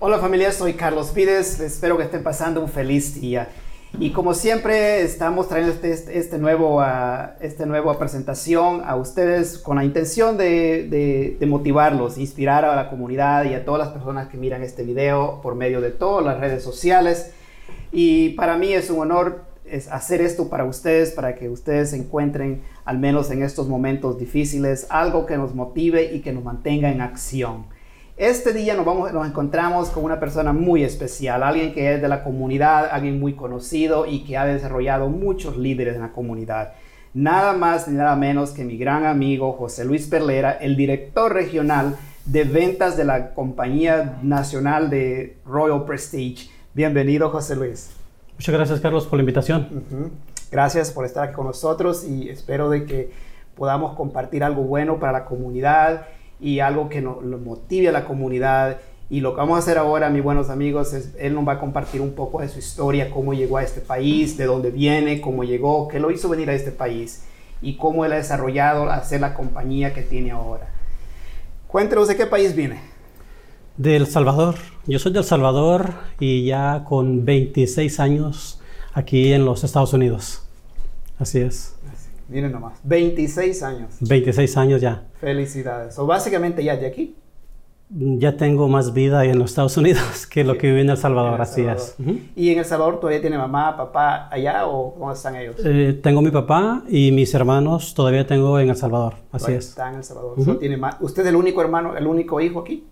Hola familia, soy Carlos Pides, espero que estén pasando un feliz día. Y como siempre estamos trayendo este, este, este nuevo, uh, este presentación a ustedes con la intención de, motivarlos, inspirar a la comunidad y a todas las personas que miran este video por medio de todas las redes sociales. Y para mí es un honor hacer esto para ustedes, para que ustedes encuentren, al menos en estos momentos difíciles, algo que nos motive y que nos mantenga en acción. Este día nos, vamos, nos encontramos con una persona muy especial, alguien que es de la comunidad, alguien muy conocido y que ha desarrollado muchos líderes en la comunidad. Nada más ni nada menos que mi gran amigo José Luis Perlera, el director regional de ventas de la compañía nacional de Royal Prestige. Bienvenido, José Luis. Muchas gracias, Carlos, por la invitación. Uh -huh. Gracias por estar aquí con nosotros y espero de que podamos compartir algo bueno para la comunidad y algo que nos, nos, motive a la comunidad. Y lo que vamos a hacer ahora, mis buenos amigos, es él nos va a compartir un poco de su historia, cómo llegó a este país, de dónde viene, cómo llegó, qué lo hizo venir a este país y cómo él ha desarrollado hacer la compañía que tiene ahora. Cuéntenos de qué país viene. De El Salvador. Yo soy de El Salvador y ya con 26 años aquí en los Estados Unidos. Así es. Miren nomás, 26 años. 26 años ya. Felicidades. O básicamente ya de aquí. Ya tengo más vida en los Estados Unidos que lo Sí. que viví en El Salvador, En El así es. ¿Y en El Salvador todavía tiene mamá, papá allá o cómo están ellos? Eh, tengo mi papá y mis hermanos todavía tengo en El Salvador, así Todavía es. Está en El Salvador. Tiene. ¿Usted es el único hermano, el único hijo aquí?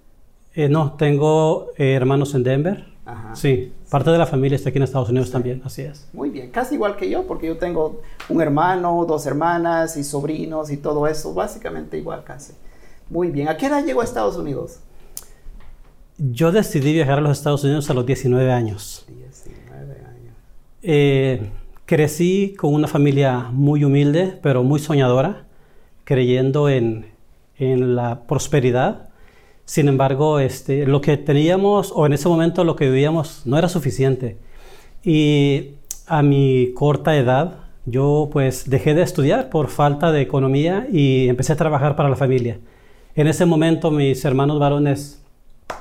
Eh, no, tengo eh, hermanos en Denver. Ajá. Sí, parte de la familia está aquí en Estados Unidos también, así es. Muy bien, casi igual que yo, porque yo tengo un hermano, dos hermanas y sobrinos y todo eso, básicamente igual casi. Muy bien, ¿a qué edad llegó a Estados Unidos? Yo decidí viajar a los Estados Unidos a los 19 años. 19 años. Eh, crecí con una familia muy humilde, pero muy soñadora, creyendo en, en la prosperidad. Sin embargo, este, lo que teníamos, o en ese momento lo que vivíamos, no era suficiente. Y a mi corta edad, yo pues dejé de estudiar por falta de economía y empecé a trabajar para la familia. En ese momento mis hermanos varones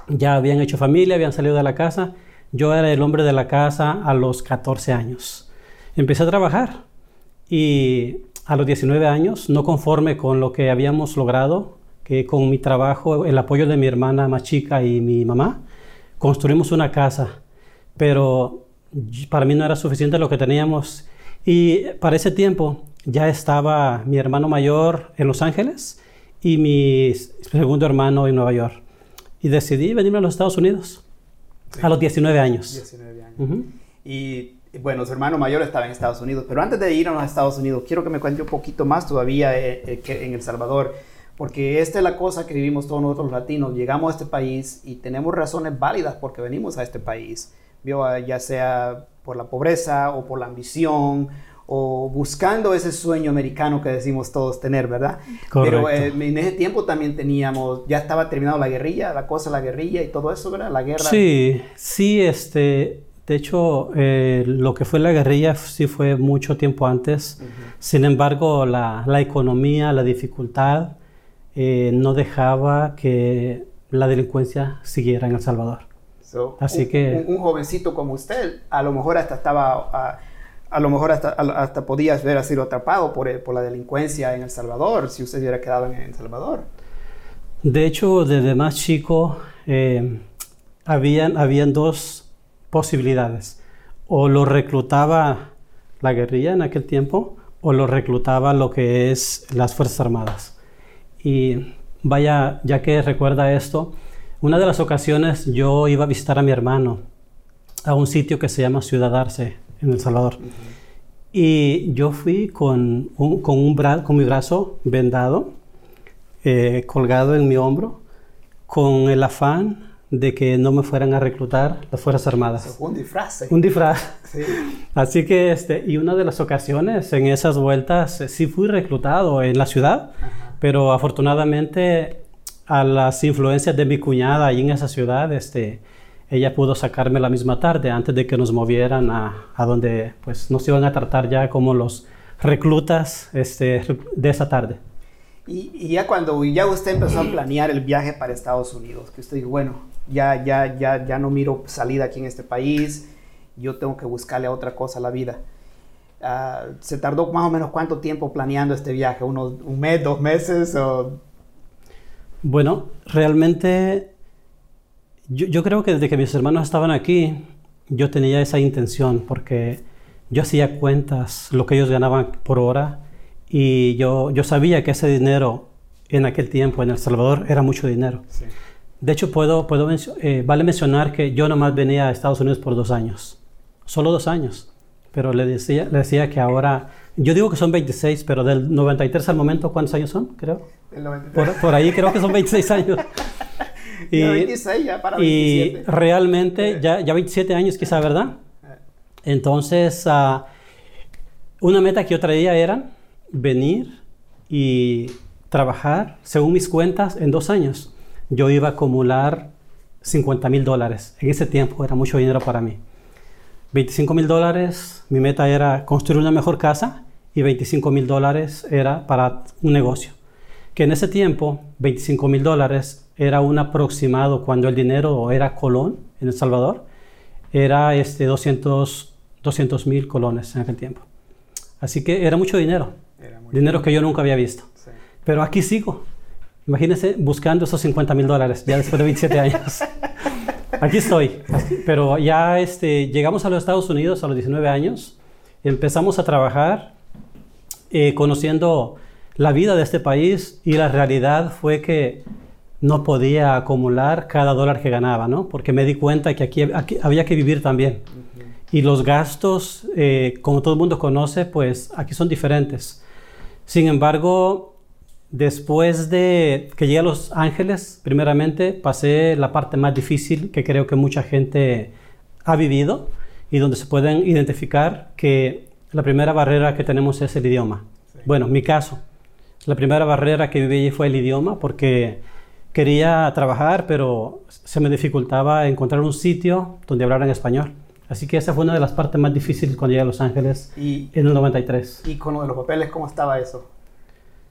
ya habían hecho familia, habían salido de la casa. Yo era el hombre de la casa a los 14 años. Empecé a trabajar y a los 19 años, no conforme con lo que habíamos logrado, que con mi trabajo, el apoyo de mi hermana más chica y mi mamá, construimos una casa. Pero para mí no era suficiente lo que teníamos. Y para ese tiempo ya estaba mi hermano mayor en Los Ángeles y mi segundo hermano en Nueva York. Y decidí venirme a los Estados Unidos a los 19 años. 19 años. Y bueno, su hermano mayor estaba en Estados Unidos, pero antes de ir a los Estados Unidos, quiero que me cuente un poquito más todavía eh, eh, que en El Salvador, porque esta es la cosa que vivimos todos nosotros los latinos. Llegamos a este país y tenemos razones válidas porque venimos a este país. Ah, ya sea por la pobreza o por la ambición o buscando ese sueño americano que decimos todos tener, ¿verdad? Pero Correcto. eh, en ese tiempo también teníamos, ya estaba terminado la guerrilla, la cosa, la guerrilla y todo eso, ¿verdad? La guerra. Sí, sí, este, de hecho, eh, lo que fue la guerrilla sí fue mucho tiempo antes. Ujú. Sin embargo, la, la economía, la dificultad, eh, no dejaba que la delincuencia siguiera en El Salvador. So, Así un, que- un, un jovencito como usted, a lo mejor hasta estaba, a, a lo mejor hasta, hasta podía haber sido atrapado por, eh, por la delincuencia en El Salvador, si usted hubiera quedado en El Salvador. De hecho, desde más chico, eh, habían, habían dos posibilidades. O lo reclutaba la guerrilla en aquel tiempo, o lo reclutaba lo que es las Fuerzas Armadas. Y vaya, ya que recuerda esto, una de las ocasiones yo iba a visitar a mi hermano a un sitio que se llama Ciudad Arce, en El Salvador. Y yo fui con, un- con, un bra- con mi brazo vendado, eh, colgado en mi hombro, con el afán de que no me fueran a reclutar las Fuerzas Armadas. fue un disfraz. ¿eh? Un disfraz. Sí. Así que, este, y una de las ocasiones en esas vueltas eh, sí fui reclutado en la ciudad, Ajá. Pero afortunadamente a las influencias de mi cuñada ahí en esa ciudad, este, ella pudo sacarme la misma tarde antes de que nos movieran a, a donde pues nos iban a tratar ya como los reclutas este, de esa tarde. Y, ya cuando ya usted empezó a planear el viaje para Estados Unidos, que usted dijo, bueno, ya, ya, ya, ya no miro salida aquí en este país, yo tengo que buscarle a otra cosa a la vida. Ah, ¿Se tardó más o menos cuánto tiempo planeando este viaje? ¿Unos, ¿Un mes, dos meses? O... Bueno, realmente yo, yo, creo que desde que mis hermanos estaban aquí, yo tenía esa intención porque yo hacía cuentas, lo que ellos ganaban por hora, y yo, yo sabía que ese dinero en aquel tiempo en El Salvador era mucho dinero. De hecho, puedo, puedo eh, vale mencionar que yo nomás venía a Estados Unidos por dos años, solo dos años, pero le decía, le decía que ahora, yo digo que son 26, pero del 93 al momento, ¿cuántos años son? Creo. Por, por, ahí creo que son 26 años. y, 26 ya para 27. Y realmente, ya, ya 27 años quizá, ¿verdad? Entonces, uh, una meta que yo traía era venir y trabajar, según mis cuentas, en dos años. Yo iba a acumular 50 mil dólares. En ese tiempo era mucho dinero para mí. 25 mil dólares, mi meta era construir una mejor casa y 25 mil dólares era para un negocio. Que en ese tiempo, 25 mil dólares era un aproximado cuando el dinero era colón en El Salvador, era este 200 mil colones en aquel tiempo. Así que era mucho dinero, dinero que yo nunca había visto. Pero aquí sigo. Imagínense buscando esos 50 mil dólares ya después de 27 años. Aquí estoy. Pero ya este, llegamos a los Estados Unidos a los 19 años. Empezamos a trabajar eh, conociendo la vida de este país y la realidad fue que no podía acumular cada dólar que ganaba, ¿no? Porque me di cuenta que aquí, había que vivir también. Y los gastos, eh, como todo el mundo conoce, pues aquí son diferentes. Sin embargo, después de que llegué a Los Ángeles, primeramente pasé la parte más difícil que creo que mucha gente ha vivido y donde se pueden identificar que la primera barrera que tenemos es el idioma. Bueno, mi caso, la primera barrera que viví fue el idioma porque quería trabajar, pero se me dificultaba encontrar un sitio donde hablaran español. Así que esa fue una de las partes más difíciles cuando llegué a Los Ángeles en el 93. ¿Y con lo de los papeles, cómo estaba eso?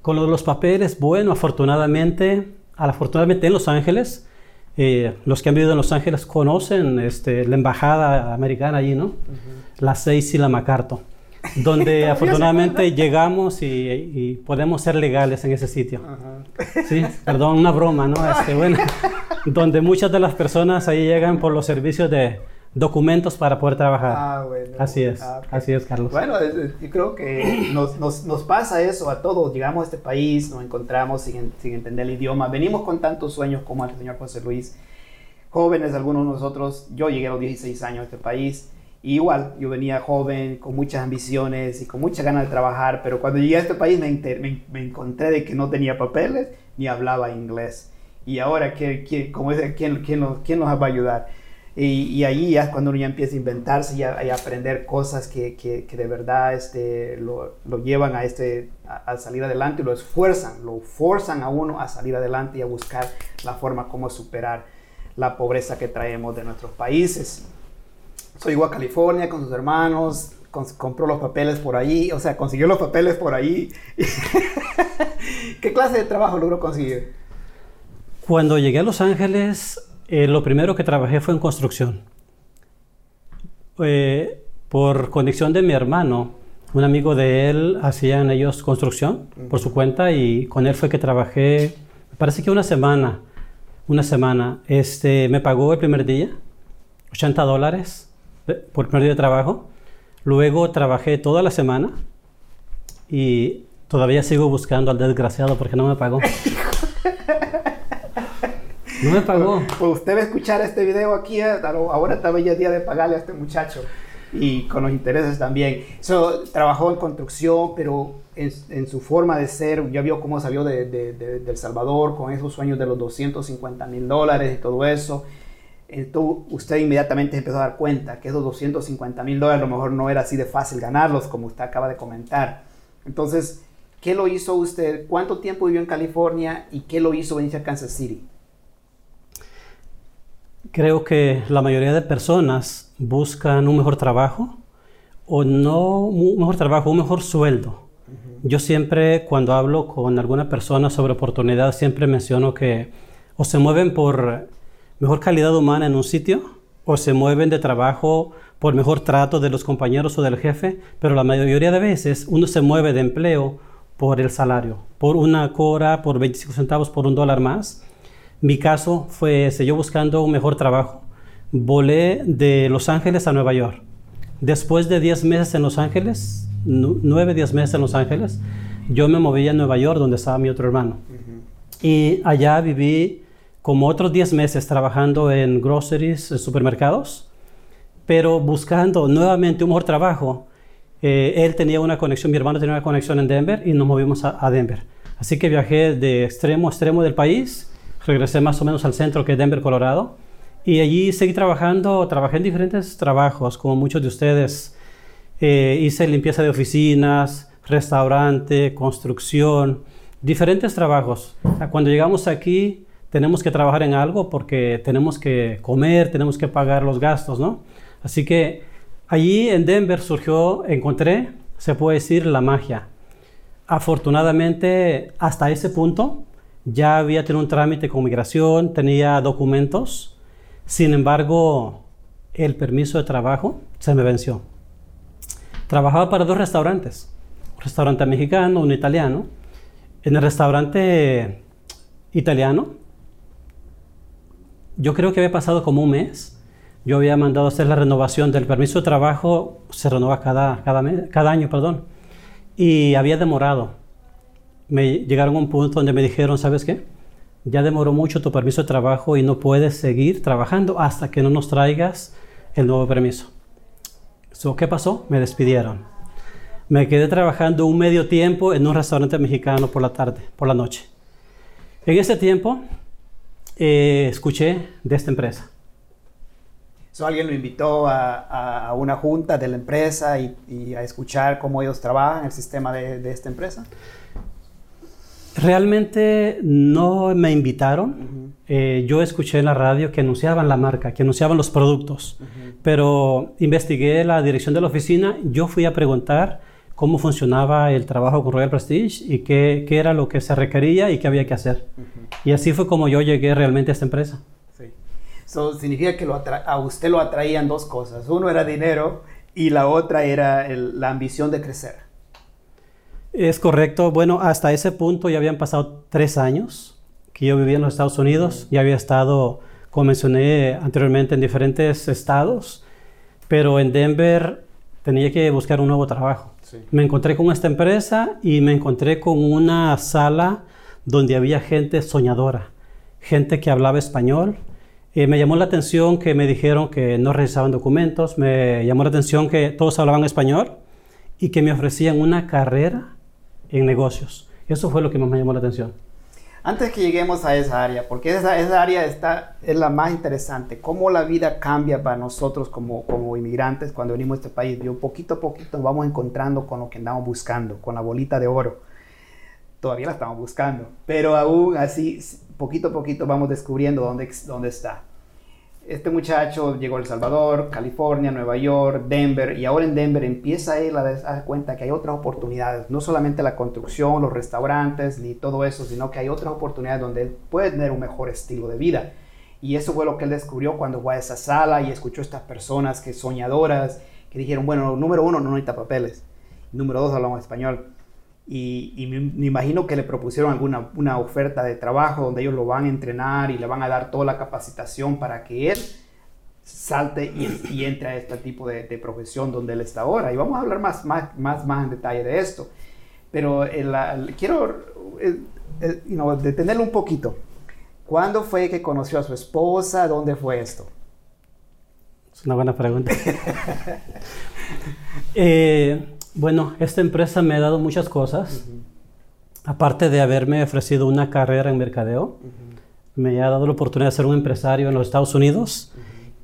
Con lo de los papeles, bueno, afortunadamente, afortunadamente en Los Ángeles, eh, los que han vivido en Los Ángeles conocen este, la embajada americana allí, ¿no? La Seis y la MacArthur, donde afortunadamente llegamos y, podemos ser legales en ese sitio. Sí, perdón, una broma, ¿no? Este, bueno, donde muchas de las personas ahí llegan por los servicios de documentos para poder trabajar. Ah, bueno. Así es, ah, así es, Carlos. Bueno, yo creo que nos, nos, nos, pasa eso a todos. Llegamos a este país, nos encontramos sin, sin, entender el idioma. Venimos con tantos sueños como el señor José Luis. Jóvenes, algunos de nosotros. Yo llegué a los 16 años a este país. igual, yo venía joven, con muchas ambiciones y con muchas ganas de trabajar, pero cuando llegué a este país me, me, encontré de que no tenía papeles ni hablaba inglés. Y ahora, ¿quién, quién, cómo es, ¿quién, quién, nos, ¿quién nos va a ayudar? Y, ahí ya es cuando uno ya empieza a inventarse y a, aprender cosas que, que, de verdad este, lo, lo, llevan a, este, a, salir adelante y lo esfuerzan, lo forzan a uno a salir adelante y a buscar la forma como superar la pobreza que traemos de nuestros países. Soy igual a California con sus hermanos, compró los papeles por ahí, o sea, consiguió los papeles por ahí. ¿Qué clase de trabajo logró conseguir? Cuando llegué a Los Ángeles, eh, lo primero que trabajé fue en construcción. Eh, por conexión de mi hermano, un amigo de él hacían ellos construcción por su cuenta y con él fue que trabajé, me parece que una semana, una semana. Este, me pagó el primer día, 80 dólares por el primer día de trabajo. Luego trabajé toda la semana y todavía sigo buscando al desgraciado porque no me pagó. No me pagó. Pues usted va a escuchar este video aquí, eh, ahora está ya día de pagarle a este muchacho. Y con los intereses también. So, trabajó en construcción, pero en, su forma de ser, ya vio cómo salió de, de, El Salvador con esos sueños de los 250 mil dólares y todo eso. Entonces, usted inmediatamente empezó a dar cuenta que esos 250 mil dólares a lo mejor no era así de fácil ganarlos, como usted acaba de comentar. Entonces, ¿qué lo hizo usted? ¿Cuánto tiempo vivió en California y qué lo hizo venir a Kansas City? Creo que la mayoría de personas buscan un mejor trabajo o no un mejor trabajo, un mejor sueldo. Yo siempre, cuando hablo con alguna persona sobre oportunidad, siempre menciono que o se mueven por mejor calidad humana en un sitio, o se mueven de trabajo por mejor trato de los compañeros o del jefe, pero la mayoría de veces uno se mueve de empleo por el salario, por una cora, por 25 centavos, por un dólar más. Mi caso fue ese, yo buscando un mejor trabajo. Volé de Los Ángeles a Nueva York. Después de 10 meses en Los Ángeles, 9, 10 meses en Los Ángeles, yo me moví a Nueva York, donde estaba mi otro hermano. Y allá viví como otros 10 meses trabajando en groceries, en supermercados, pero buscando nuevamente un mejor trabajo. Eh, él tenía una conexión, mi hermano tenía una conexión en Denver y nos movimos a, Denver. Así que viajé de extremo a extremo del país, regresé más o menos al centro que es Denver, Colorado, y allí seguí trabajando, trabajé en diferentes trabajos, como muchos de ustedes. Eh, hice limpieza de oficinas, restaurante, construcción, diferentes trabajos. Cuando llegamos aquí, tenemos que trabajar en algo porque tenemos que comer, tenemos que pagar los gastos, ¿no? Así que allí en Denver surgió, encontré, se puede decir, la magia. Afortunadamente, hasta ese punto, ya había tenido un trámite con migración, tenía documentos. Sin embargo, el permiso de trabajo se me venció. Trabajaba para dos restaurantes, un restaurante mexicano, un italiano. En el restaurante italiano, yo creo que había pasado como un mes. Yo había mandado hacer la renovación del permiso de trabajo, se renova cada, cada, cada año, perdón, y había demorado. Me llegaron a un punto donde me dijeron, ¿sabes qué? Ya demoró mucho tu permiso de trabajo y no puedes seguir trabajando hasta que no nos traigas el nuevo permiso. ¿Qué pasó? Me despidieron. Me quedé trabajando un medio tiempo en un restaurante mexicano por la tarde, por la noche. En ese tiempo eh, escuché de esta empresa. alguien lo invitó a, una junta de la empresa y, a escuchar cómo ellos trabajan el sistema de, esta empresa. Realmente no me invitaron. Eh, yo escuché en la radio que anunciaban la marca, que anunciaban los productos, pero investigué la dirección de la oficina. Yo fui a preguntar cómo funcionaba el trabajo con Royal Prestige y qué, qué era lo que se requería y qué había que hacer. Y así fue como yo llegué realmente a esta empresa. Sí. Eso significa que lo a usted lo atraían dos cosas. Uno era dinero y la otra era la ambición de crecer. Es correcto. Bueno, hasta ese punto ya habían pasado tres años que yo vivía en los Estados Unidos. Ya había estado, como mencioné anteriormente, en diferentes estados. Pero en Denver tenía que buscar un nuevo trabajo. Me encontré con esta empresa y me encontré con una sala donde había gente soñadora, gente que hablaba español. Eh, me llamó la atención que me dijeron que no revisaban documentos, me llamó la atención que todos hablaban español y que me ofrecían una carrera en negocios. Eso fue lo que más me llamó la atención. Antes que lleguemos a esa área, porque esa, esa área está, es la más interesante, cómo la vida cambia para nosotros como, como inmigrantes cuando venimos a este país. Yo poquito a poquito nos vamos encontrando con lo que andamos buscando, con la bolita de oro. Todavía la estamos buscando, pero aún así, poquito a poquito vamos descubriendo dónde, dónde está. Este muchacho llegó a El Salvador, California, Nueva York, Denver, y ahora en Denver empieza él a dar cuenta que hay otras oportunidades, no solamente la construcción, los restaurantes, ni todo eso, sino que hay otras oportunidades donde él puede tener un mejor estilo de vida. Y eso fue lo que él descubrió cuando fue a esa sala y escuchó a estas personas que soñadoras, que dijeron, bueno, número uno, no necesita papeles. Número dos, hablamos español. Y, me, imagino que le propusieron alguna una oferta de trabajo donde ellos lo van a entrenar y le van a dar toda la capacitación para que él salte y, entre a este tipo de, profesión donde él está ahora. Y vamos a hablar más, más, más, más en detalle de esto. Pero quiero eh, eh, detenerlo un poquito. ¿Cuándo fue que conoció a su esposa? ¿Dónde fue esto? Es una buena pregunta. eh, bueno, esta empresa me ha dado muchas cosas. Aparte de haberme ofrecido una carrera en mercadeo, me ha dado la oportunidad de ser un empresario en los Estados Unidos.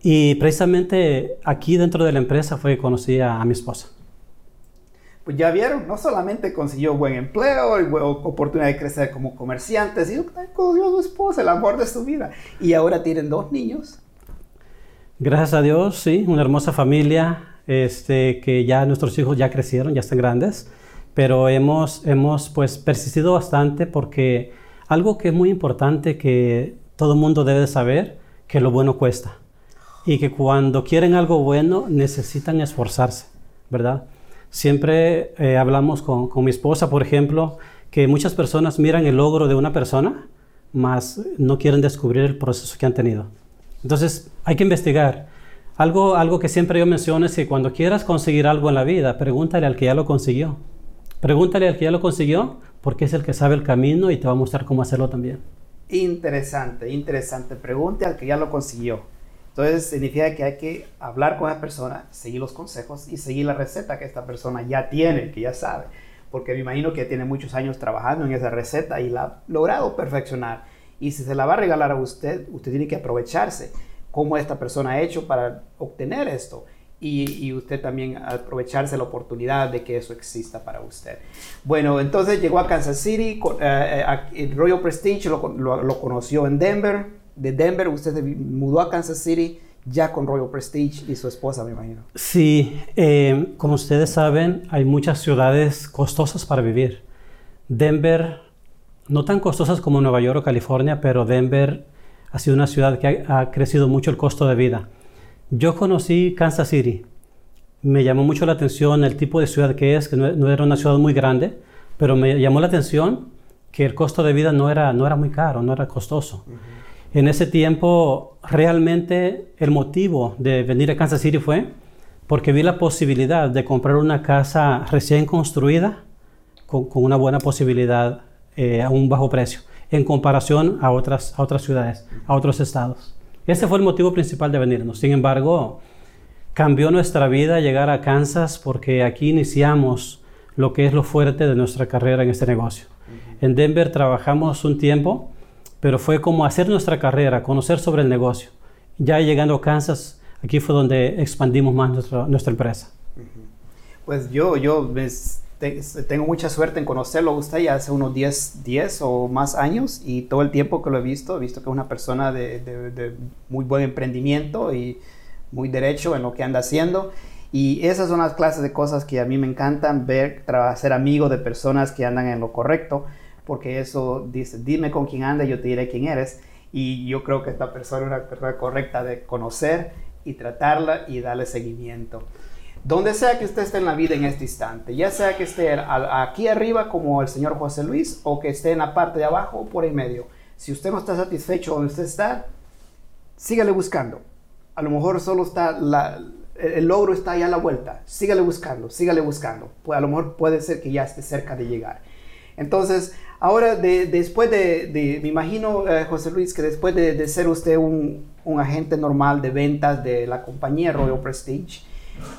Y precisamente aquí dentro de la empresa fue que conocí a, mi esposa. Pues ya vieron, no solamente consiguió buen empleo y oportunidad de crecer como comerciante, sino que conoció a su esposa, el amor de su vida. Y ahora tienen dos niños. Gracias a Dios, sí, una hermosa familia, este, que ya nuestros hijos ya crecieron, ya están grandes. pero hemos, hemos pues persistido bastante porque algo que es muy importante que todo mundo debe saber, que lo bueno cuesta y que cuando quieren algo bueno necesitan esforzarse, ¿verdad? Siempre eh, hablamos con, con, mi esposa, por ejemplo, que muchas personas miran el logro de una persona, mas no quieren descubrir el proceso que han tenido. Entonces hay que investigar. Algo, algo que siempre yo menciono es que cuando quieras conseguir algo en la vida, pregúntale al que ya lo consiguió. Pregúntale al que ya lo consiguió porque es el que sabe el camino y te va a mostrar cómo hacerlo también. Interesante, interesante. Pregunte al que ya lo consiguió. Entonces significa que hay que hablar con esa persona, seguir los consejos y seguir la receta que esta persona ya tiene, que ya sabe. Porque me imagino que tiene muchos años trabajando en esa receta y la ha logrado perfeccionar. Y si se la va a regalar a usted, usted tiene que aprovecharse cómo esta persona ha hecho para obtener esto. Y, usted también aprovecharse la oportunidad de que eso exista para usted. Bueno, entonces llegó a Kansas City, eh, eh, Royal Prestige lo, lo conoció en Denver, de Denver usted se mudó a Kansas City ya con Royal Prestige y su esposa, me imagino. Sí, eh, como ustedes saben, hay muchas ciudades costosas para vivir. Denver, no tan costosas como Nueva York o California, pero Denver ha sido una ciudad que ha, crecido mucho el costo de vida. Yo conocí Kansas City. Me llamó mucho la atención el tipo de ciudad que es, que no, era una ciudad muy grande, pero me llamó la atención que el costo de vida no era, no era muy caro, no era costoso. En ese tiempo, realmente el motivo de venir a Kansas City fue porque vi la posibilidad de comprar una casa recién construida con, una buena posibilidad eh, a un bajo precio en comparación a otras, a otras ciudades, a otros estados. Ese fue el motivo principal de venirnos. Sin embargo, cambió nuestra vida llegar a Kansas porque aquí iniciamos lo que es lo fuerte de nuestra carrera en este negocio. En Denver trabajamos un tiempo pero fue como hacer nuestra carrera, conocer sobre el negocio. Ya llegando a Kansas, aquí fue donde expandimos más nuestra, nuestra empresa. Pues yo, yo tengo mucha suerte en conocerlo a usted ya hace unos 10, 10 o más años y todo el tiempo que lo he visto, he visto que es una persona de, de, muy buen emprendimiento y muy derecho en lo que anda haciendo. Y esas son las clases de cosas que a mí me encantan, ver, ser amigo de personas que andan en lo correcto porque eso dice, dime con quién anda, yo te diré quién eres. Y yo creo que esta persona es una persona correcta de conocer y tratarla y darle seguimiento. Donde sea que usted esté en la vida en este instante, ya sea que esté aquí arriba como el señor José Luis o que esté en la parte de abajo o por en medio, si usted no está satisfecho donde usted está, sígale buscando. A lo mejor solo está el logro está allá a la vuelta. Sígale buscando, sígale buscando. Pues a lo mejor puede ser que ya esté cerca de llegar. Entonces, Ahora, después de, me imagino, eh, José Luis, que después de, ser usted un, agente normal de ventas de la compañía Royal Prestige,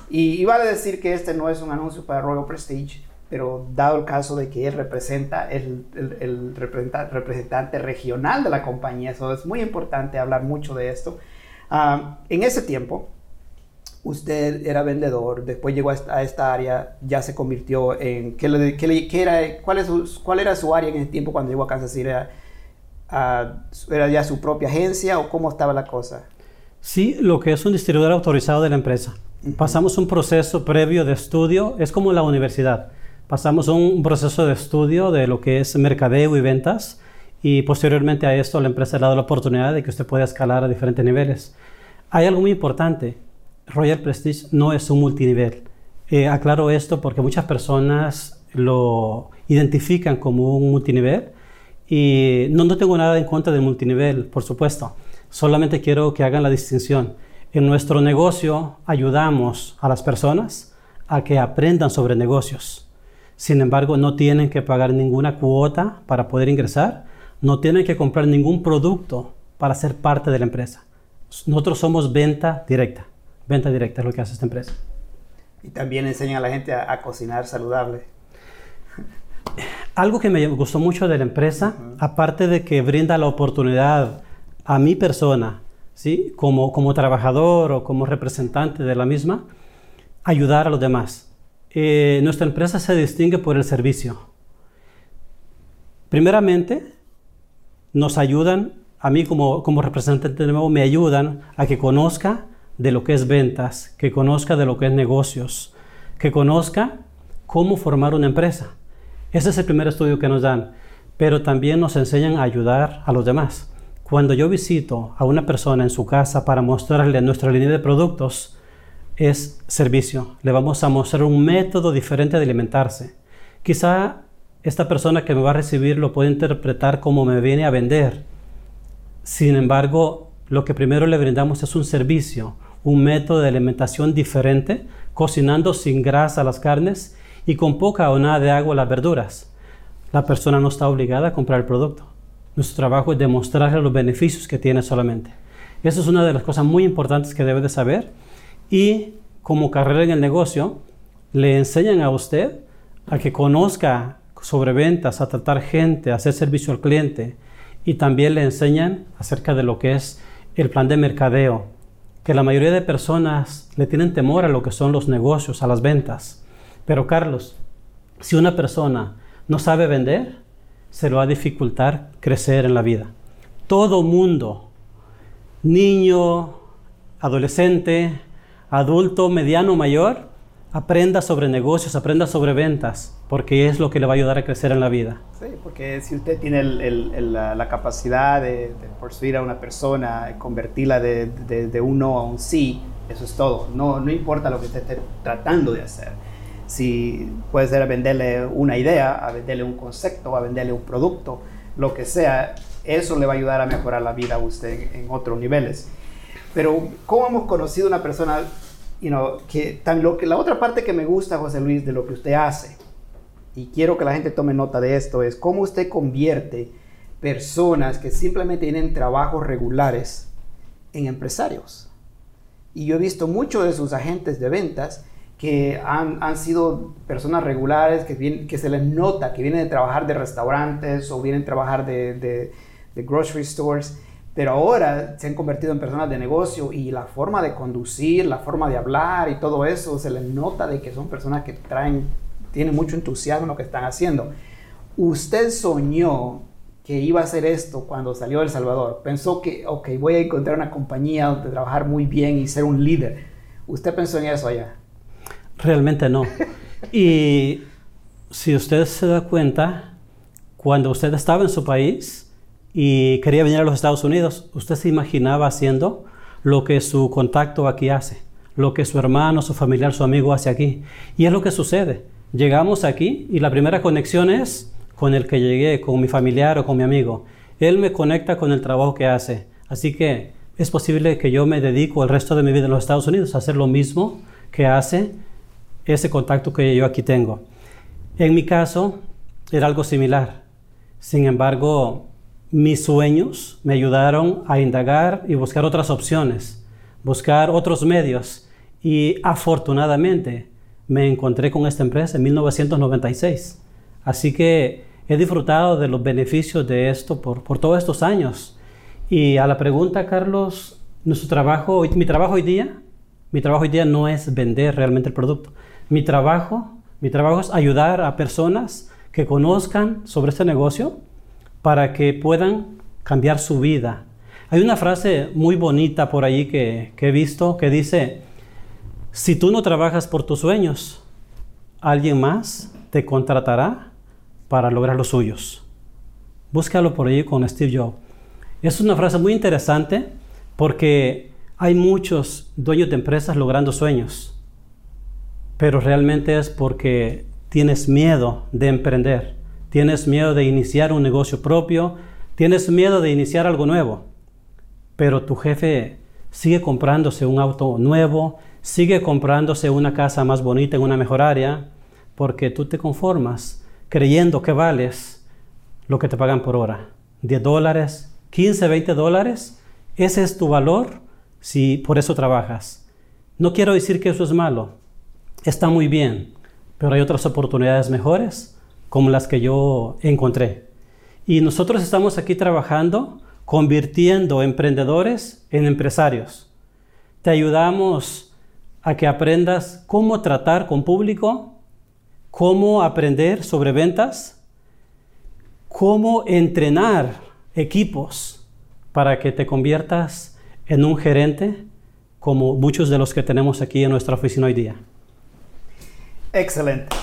y iba a decir que este no es un anuncio para Royal Prestige, pero dado el caso de que él representa el, el, representante, regional de la compañía, eso es muy importante hablar mucho de esto. Ah, en ese tiempo, usted era vendedor, después llegó a esta, área, ya se convirtió en, ¿qué, era, cuál, es cuál, era su área en ese tiempo cuando llegó a Kansas City? ¿Era, ¿Era ya su propia agencia o cómo estaba la cosa? Sí, lo que es un distribuidor autorizado de la empresa. Pasamos un proceso previo de estudio, es como la universidad. Pasamos un proceso de estudio de lo que es mercadeo y ventas y posteriormente a esto la empresa le ha dado la oportunidad de que usted pueda escalar a diferentes niveles. Hay algo muy importante, Royal Prestige no es un multinivel. Eh, aclaro esto porque muchas personas lo identifican como un multinivel y no, no tengo nada en contra del multinivel, por supuesto. Solamente quiero que hagan la distinción. En nuestro negocio ayudamos a las personas a que aprendan sobre negocios. Sin embargo, no tienen que pagar ninguna cuota para poder ingresar, no tienen que comprar ningún producto para ser parte de la empresa. Nosotros somos venta directa. Venta directa es lo que hace esta empresa. Y también enseñan a la gente a, cocinar saludable. Algo que me gustó mucho de la empresa, aparte de que brinda la oportunidad a mi persona, ¿sí? como, como trabajador o como representante de la misma, ayudar a los demás. Eh, nuestra empresa se distingue por el servicio. Primeramente, nos ayudan, a mí como, como representante de nuevo, me ayudan a que conozca de lo que es ventas, que conozca de lo que es negocios, que conozca cómo formar una empresa. Ese es el primer estudio que nos dan, pero también nos enseñan a ayudar a los demás. Cuando yo visito a una persona en su casa para mostrarle nuestra línea de productos, es servicio. Le vamos a mostrar un método diferente de alimentarse. Quizá esta persona que me va a recibir lo puede interpretar como me viene a vender. Sin embargo, lo que primero le brindamos es un servicio, un método de alimentación diferente, cocinando sin grasa las carnes y con poca o nada de agua las verduras. La persona no está obligada a comprar el producto. Nuestro trabajo es demostrarle los beneficios que tiene solamente. Eso es una de las cosas muy importantes que debe de saber. Y como carrera en el negocio, le enseñan a usted a que conozca sobre ventas, a tratar gente, a hacer servicio al cliente. Y también le enseñan acerca de lo que es el plan de mercadeo, que la mayoría de personas le tienen temor a lo que son los negocios, a las ventas. Pero Carlos, si una persona no sabe vender, se lo va a dificultar crecer en la vida. Todo mundo, niño, adolescente, adulto, mediano, mayor, aprenda sobre negocios, aprenda sobre ventas, porque es lo que le va a ayudar a crecer en la vida. Sí, porque si usted tiene la, capacidad de, de a una persona, convertirla de, de, un no a un sí, eso es todo. No, no importa lo que esté tratando de hacer. Si puede ser venderle una idea, a venderle un concepto, a venderle un producto, lo que sea, eso le va a ayudar a mejorar la vida a usted en, otros niveles. Pero, ¿cómo hemos conocido una persona que, lo que la otra parte que me gusta, José Luis, de lo que usted hace, y quiero que la gente tome nota de esto, es cómo usted convierte personas que simplemente tienen trabajos regulares en empresarios. Y yo he visto muchos de sus agentes de ventas que han, han sido personas regulares, que, que se les nota que vienen de trabajar de restaurantes o vienen a trabajar de, de, de grocery stores pero ahora se han convertido en personas de negocio y la forma de conducir, la forma de hablar y todo eso, se les nota de que son personas que traen, tienen mucho entusiasmo en lo que están haciendo. Usted soñó que iba a hacer esto cuando salió de El Salvador. Pensó que, ok, voy a encontrar una compañía donde trabajar muy bien y ser un líder. ¿Usted pensó en eso allá? Realmente no. y si usted se da cuenta, cuando usted estaba en su país, y quería venir a los Estados Unidos, usted se imaginaba haciendo lo que su contacto aquí hace, lo que su hermano, su familiar, su amigo hace aquí. Y es lo que sucede. Llegamos aquí y la primera conexión es con el que llegué, con mi familiar o con mi amigo. Él me conecta con el trabajo que hace. Así que es posible que yo me dedico el resto de mi vida en los Estados Unidos a hacer lo mismo que hace ese contacto que yo aquí tengo. En mi caso era algo similar. Sin embargo, mis sueños me ayudaron a indagar y buscar otras opciones, buscar otros medios y afortunadamente me encontré con esta empresa en 1996. Así que he disfrutado de los beneficios de esto por, por todos estos años. Y a la pregunta, Carlos, nuestro trabajo, mi trabajo hoy día, mi trabajo hoy día no es vender realmente el producto. Mi trabajo, mi trabajo es ayudar a personas que conozcan sobre este negocio, para que puedan cambiar su vida. Hay una frase muy bonita por ahí que, he visto que dice, si tú no trabajas por tus sueños, alguien más te contratará para lograr los suyos. Búscalo por ahí con Steve Jobs. Es una frase muy interesante porque hay muchos dueños de empresas logrando sueños, pero realmente es porque tienes miedo de emprender tienes miedo de iniciar un negocio propio, tienes miedo de iniciar algo nuevo, pero tu jefe sigue comprándose un auto nuevo, sigue comprándose una casa más bonita en una mejor área, porque tú te conformas creyendo que vales lo que te pagan por hora. 10 dólares, 15, 20 dólares, ese es tu valor si por eso trabajas. No quiero decir que eso es malo, está muy bien, pero hay otras oportunidades mejores como las que yo encontré. Y nosotros estamos aquí trabajando, convirtiendo emprendedores en empresarios. Te ayudamos a que aprendas cómo tratar con público, cómo aprender sobre ventas, cómo entrenar equipos para que te conviertas en un gerente como muchos de los que tenemos aquí en nuestra oficina hoy día. Excelente.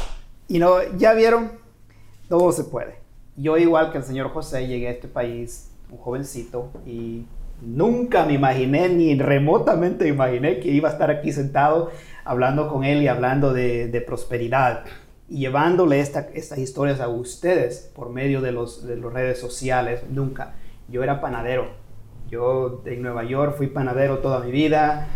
Y no, ya vieron, todo se puede. Yo igual que el señor José llegué a este país, un jovencito, y nunca me imaginé, ni remotamente imaginé que iba a estar aquí sentado hablando con él y hablando de, prosperidad y llevándole estas historias a ustedes por medio de, los, de las redes sociales. Nunca. Yo era panadero. Yo en Nueva York fui panadero toda mi vida,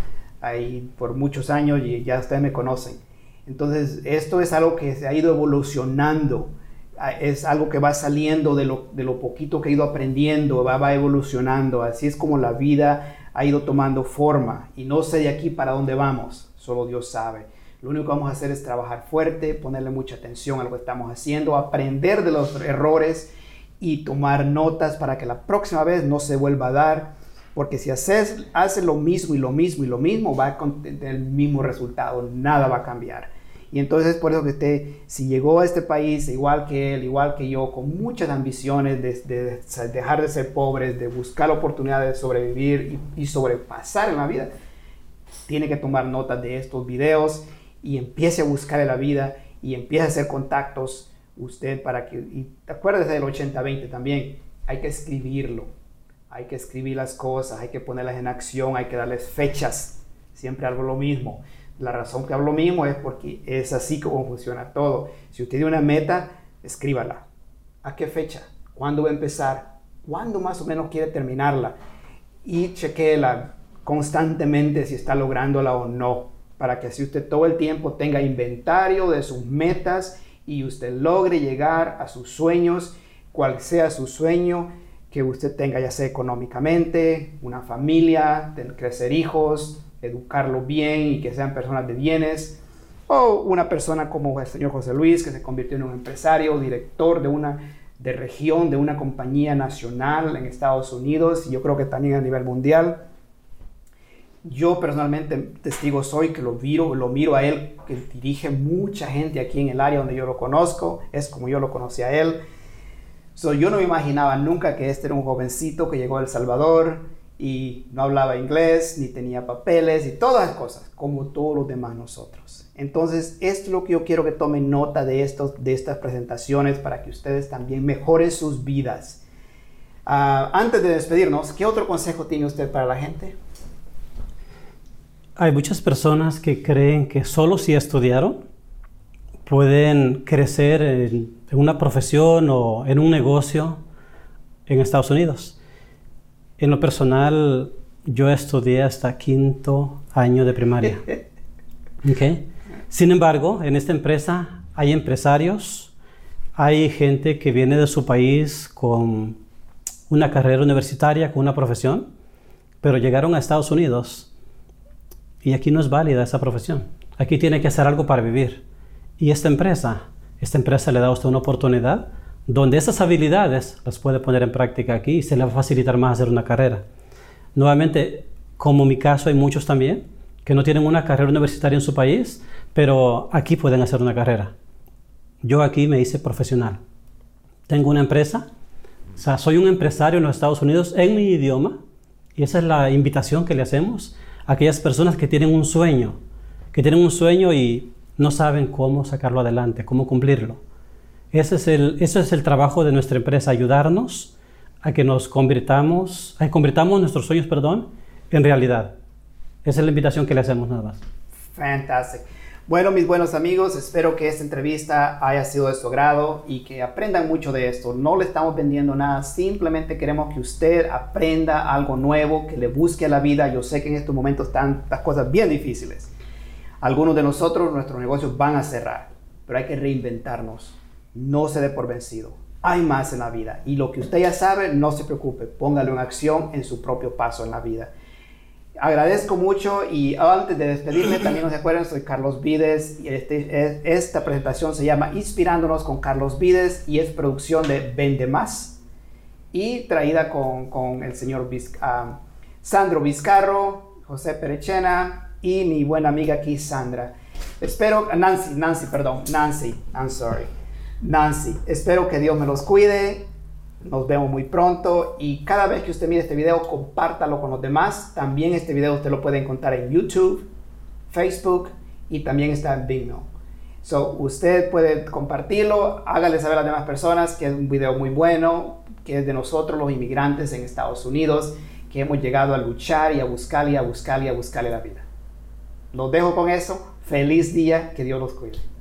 ahí por muchos años y ya ustedes me conocen. Entonces, esto es algo que se ha ido evolucionando, ah, es algo que va saliendo de lo, de lo poquito que he ido aprendiendo, va, va, evolucionando, así es como la vida ha ido tomando forma. Y no sé de aquí para dónde vamos, solo Dios sabe. Lo único que vamos a hacer es trabajar fuerte, ponerle mucha atención a lo que estamos haciendo, aprender de los errores y tomar notas para que la próxima vez no se vuelva a dar porque si haces, haces lo mismo y lo mismo y lo mismo, va a tener el mismo resultado, nada va a cambiar. Y entonces por eso que usted, si llegó a este país igual que él, igual que yo, con muchas ambiciones de, dejar de ser pobres, de buscar oportunidades de sobrevivir y, sobrepasar en la vida, tiene que tomar notas de estos videos y empiece a buscar en la vida y empiece a hacer contactos usted para que, y acuérdese del 80-20 también, hay que escribirlo hay que escribir las cosas, hay que ponerlas en acción, hay que darles fechas. Siempre hago lo mismo. La razón que hablo lo mismo es porque es así como funciona todo. Si usted tiene una meta, escríbala. ¿A qué fecha? ¿Cuándo va a empezar? ¿Cuándo más o menos quiere terminarla? Y chequéela constantemente si está lográndola o no, para que así usted todo el tiempo tenga inventario de sus metas y usted logre llegar a sus sueños, cual sea su sueño, que usted tenga, ya sea económicamente, una familia, crecer hijos, educarlo bien y que sean personas de bienes, o una persona como el señor José Luis, que se convirtió en un empresario, director de una de región, de una compañía nacional en Estados Unidos y yo creo que también a nivel mundial. Yo personalmente testigo soy que lo miro, lo miro a él, que dirige mucha gente aquí en el área donde yo lo conozco, es como yo lo conocí a él So, yo no me imaginaba nunca que este era un jovencito que llegó a El Salvador y no hablaba inglés, ni tenía papeles y todas las cosas, como todos los demás nosotros. Entonces, esto es lo que yo quiero que tomen nota de, estos, de estas presentaciones para que ustedes también mejoren sus vidas. Ah, antes de despedirnos, ¿qué otro consejo tiene usted para la gente? Hay muchas personas que creen que solo si estudiaron pueden crecer en en una profesión o en un negocio en Estados Unidos. En lo personal, yo estudié hasta quinto año de primaria. Okay. Sin embargo, en esta empresa hay empresarios, hay gente que viene de su país con una carrera universitaria, con una profesión, pero llegaron a Estados Unidos y aquí no es válida esa profesión. Aquí tiene que hacer algo para vivir. Y esta empresa esta empresa le da a usted una oportunidad donde esas habilidades las puede poner en práctica aquí y se le va a facilitar más hacer una carrera. Nuevamente, como mi caso, hay muchos también que no tienen una carrera universitaria en su país, pero aquí pueden hacer una carrera. Yo aquí me hice profesional. Tengo una empresa, o sea, soy un empresario en los Estados Unidos en mi idioma, y esa es la invitación que le hacemos a aquellas personas que tienen un sueño, que tienen un sueño y no saben cómo sacarlo adelante, cómo cumplirlo. Ese es el, eso es el trabajo de nuestra empresa, ayudarnos a que nos convirtamos, a que convirtamos nuestros sueños, perdón, en realidad. Esa es la invitación que le hacemos nada más. Fantástico. Bueno, mis buenos amigos, espero que esta entrevista haya sido de su agrado y que aprendan mucho de esto. No le estamos vendiendo nada, simplemente queremos que usted aprenda algo nuevo, que le busque la vida. Yo sé que en estos momentos están las cosas bien difíciles. Algunos de nosotros, nuestros negocios van a cerrar, pero hay que reinventarnos. No se dé por vencido. Hay más en la vida. Y lo que usted ya sabe, no se preocupe. Póngalo en acción en su propio paso en la vida. Agradezco mucho y antes de despedirme, también no se acuerdan, soy Carlos Vides y este, esta presentación se llama Inspirándonos con Carlos Vides y es producción de Vende Más y traída con, con el señor ah, Sandro Vizcarro, José Perechena, y mi buena amiga aquí, Sandra. Espero, Nancy, Nancy, perdón, Nancy, I'm sorry. Nancy, espero que Dios me los cuide. Nos vemos muy pronto y cada vez que usted mire este video, compártalo con los demás. También este video usted lo puede encontrar en YouTube, Facebook y también está en Vimeo. So, usted puede compartirlo, hágale saber a las demás personas que es un video muy bueno, que es de nosotros los inmigrantes en Estados Unidos, que hemos llegado a luchar y a buscar y a buscar y a buscarle la vida. Los dejo con eso. Feliz día. Que Dios los cuide.